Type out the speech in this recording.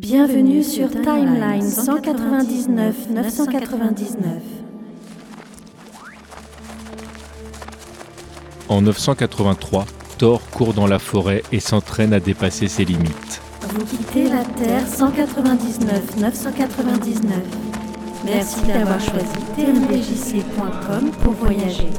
Bienvenue sur Timeline 199 999. En 983, Thor court dans la forêt et s'entraîne à dépasser ses limites. Vous quittez la Terre 199 999. Merci d'avoir choisi tmdjc.com pour voyager.